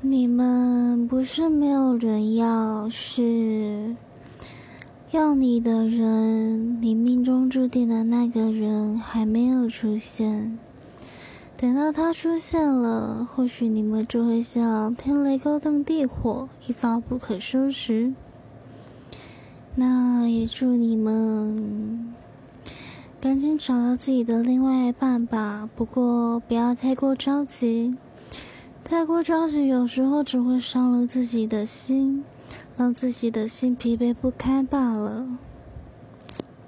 你们不是没有人要，是要你的人，你命中注定的那个人还没有出现。等到他出现了，或许你们就会像天雷勾动地火，一发不可收拾。那也祝你们赶紧找到自己的另外一半吧。不过不要太过着急，太过着急有时候只会伤了自己的心，让自己的心疲惫不堪罢了。